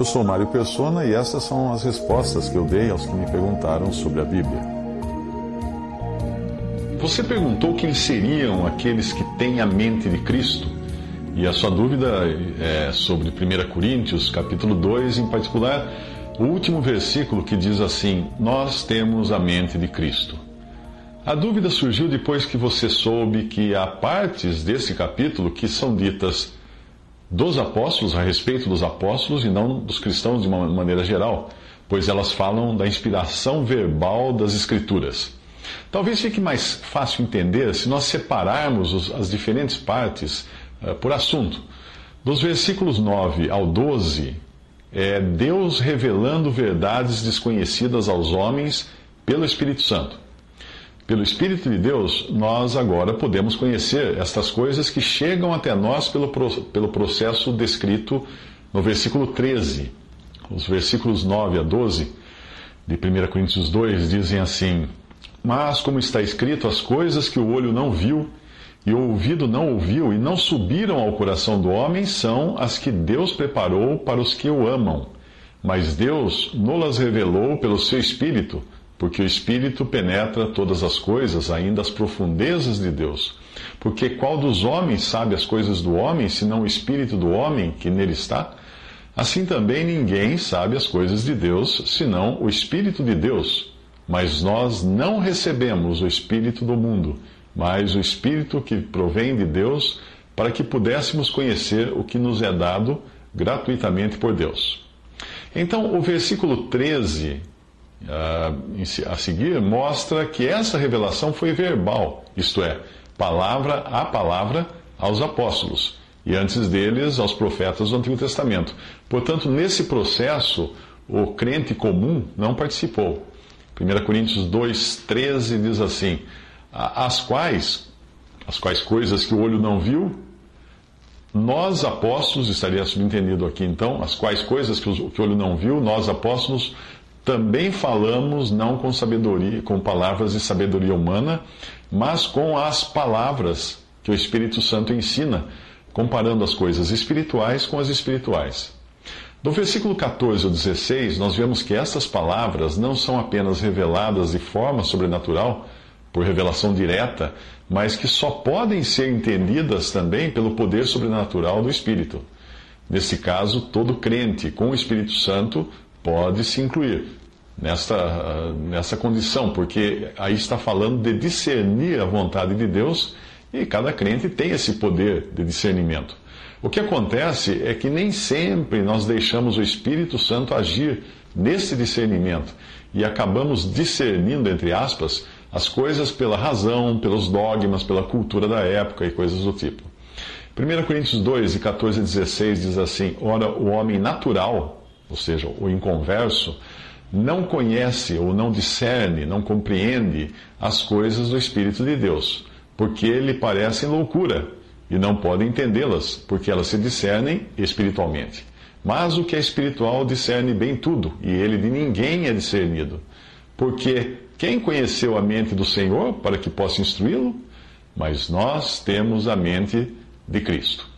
Eu sou Mário Persona e essas são as respostas que eu dei aos que me perguntaram sobre a Bíblia. Você perguntou quem seriam aqueles que têm a mente de Cristo? E a sua dúvida é sobre 1 Coríntios, capítulo 2, em particular, o último versículo que diz assim: Nós temos a mente de Cristo. A dúvida surgiu depois que você soube que há partes desse capítulo que são ditas dos apóstolos, a respeito dos apóstolos e não dos cristãos de uma maneira geral, pois elas falam da inspiração verbal das Escrituras. Talvez fique mais fácil entender se nós separarmos as diferentes partes uh, por assunto. Dos versículos 9 ao 12, é Deus revelando verdades desconhecidas aos homens pelo Espírito Santo. Pelo Espírito de Deus, nós agora podemos conhecer estas coisas que chegam até nós pelo, pelo processo descrito no versículo 13. Os versículos 9 a 12 de 1 Coríntios 2 dizem assim: Mas, como está escrito, as coisas que o olho não viu, e o ouvido não ouviu, e não subiram ao coração do homem, são as que Deus preparou para os que o amam. Mas Deus nolas revelou pelo seu Espírito porque o Espírito penetra todas as coisas, ainda as profundezas de Deus. Porque qual dos homens sabe as coisas do homem, senão o Espírito do homem que nele está? Assim também ninguém sabe as coisas de Deus, senão o Espírito de Deus. Mas nós não recebemos o Espírito do mundo, mas o Espírito que provém de Deus, para que pudéssemos conhecer o que nos é dado gratuitamente por Deus. Então, o versículo 13 a seguir mostra que essa revelação foi verbal, isto é, palavra a palavra aos apóstolos e antes deles aos profetas do Antigo Testamento. Portanto, nesse processo, o crente comum não participou. 1 Coríntios 2,13 diz assim: As quais, as quais coisas que o olho não viu, nós apóstolos, estaria subentendido aqui então, as quais coisas que o olho não viu, nós apóstolos também falamos não com sabedoria, com palavras de sabedoria humana, mas com as palavras que o Espírito Santo ensina, comparando as coisas espirituais com as espirituais. Do versículo 14 ao 16, nós vemos que estas palavras não são apenas reveladas de forma sobrenatural, por revelação direta, mas que só podem ser entendidas também pelo poder sobrenatural do Espírito. Nesse caso, todo crente com o Espírito Santo pode se incluir nessa, nessa condição, porque aí está falando de discernir a vontade de Deus e cada crente tem esse poder de discernimento. O que acontece é que nem sempre nós deixamos o Espírito Santo agir nesse discernimento e acabamos discernindo, entre aspas, as coisas pela razão, pelos dogmas, pela cultura da época e coisas do tipo. 1 Coríntios 2, de 14 a 16 diz assim: Ora, o homem natural ou seja, o inconverso, não conhece ou não discerne, não compreende as coisas do Espírito de Deus, porque lhe parecem loucura e não pode entendê-las, porque elas se discernem espiritualmente. Mas o que é espiritual discerne bem tudo, e ele de ninguém é discernido. Porque quem conheceu a mente do Senhor para que possa instruí-lo? Mas nós temos a mente de Cristo.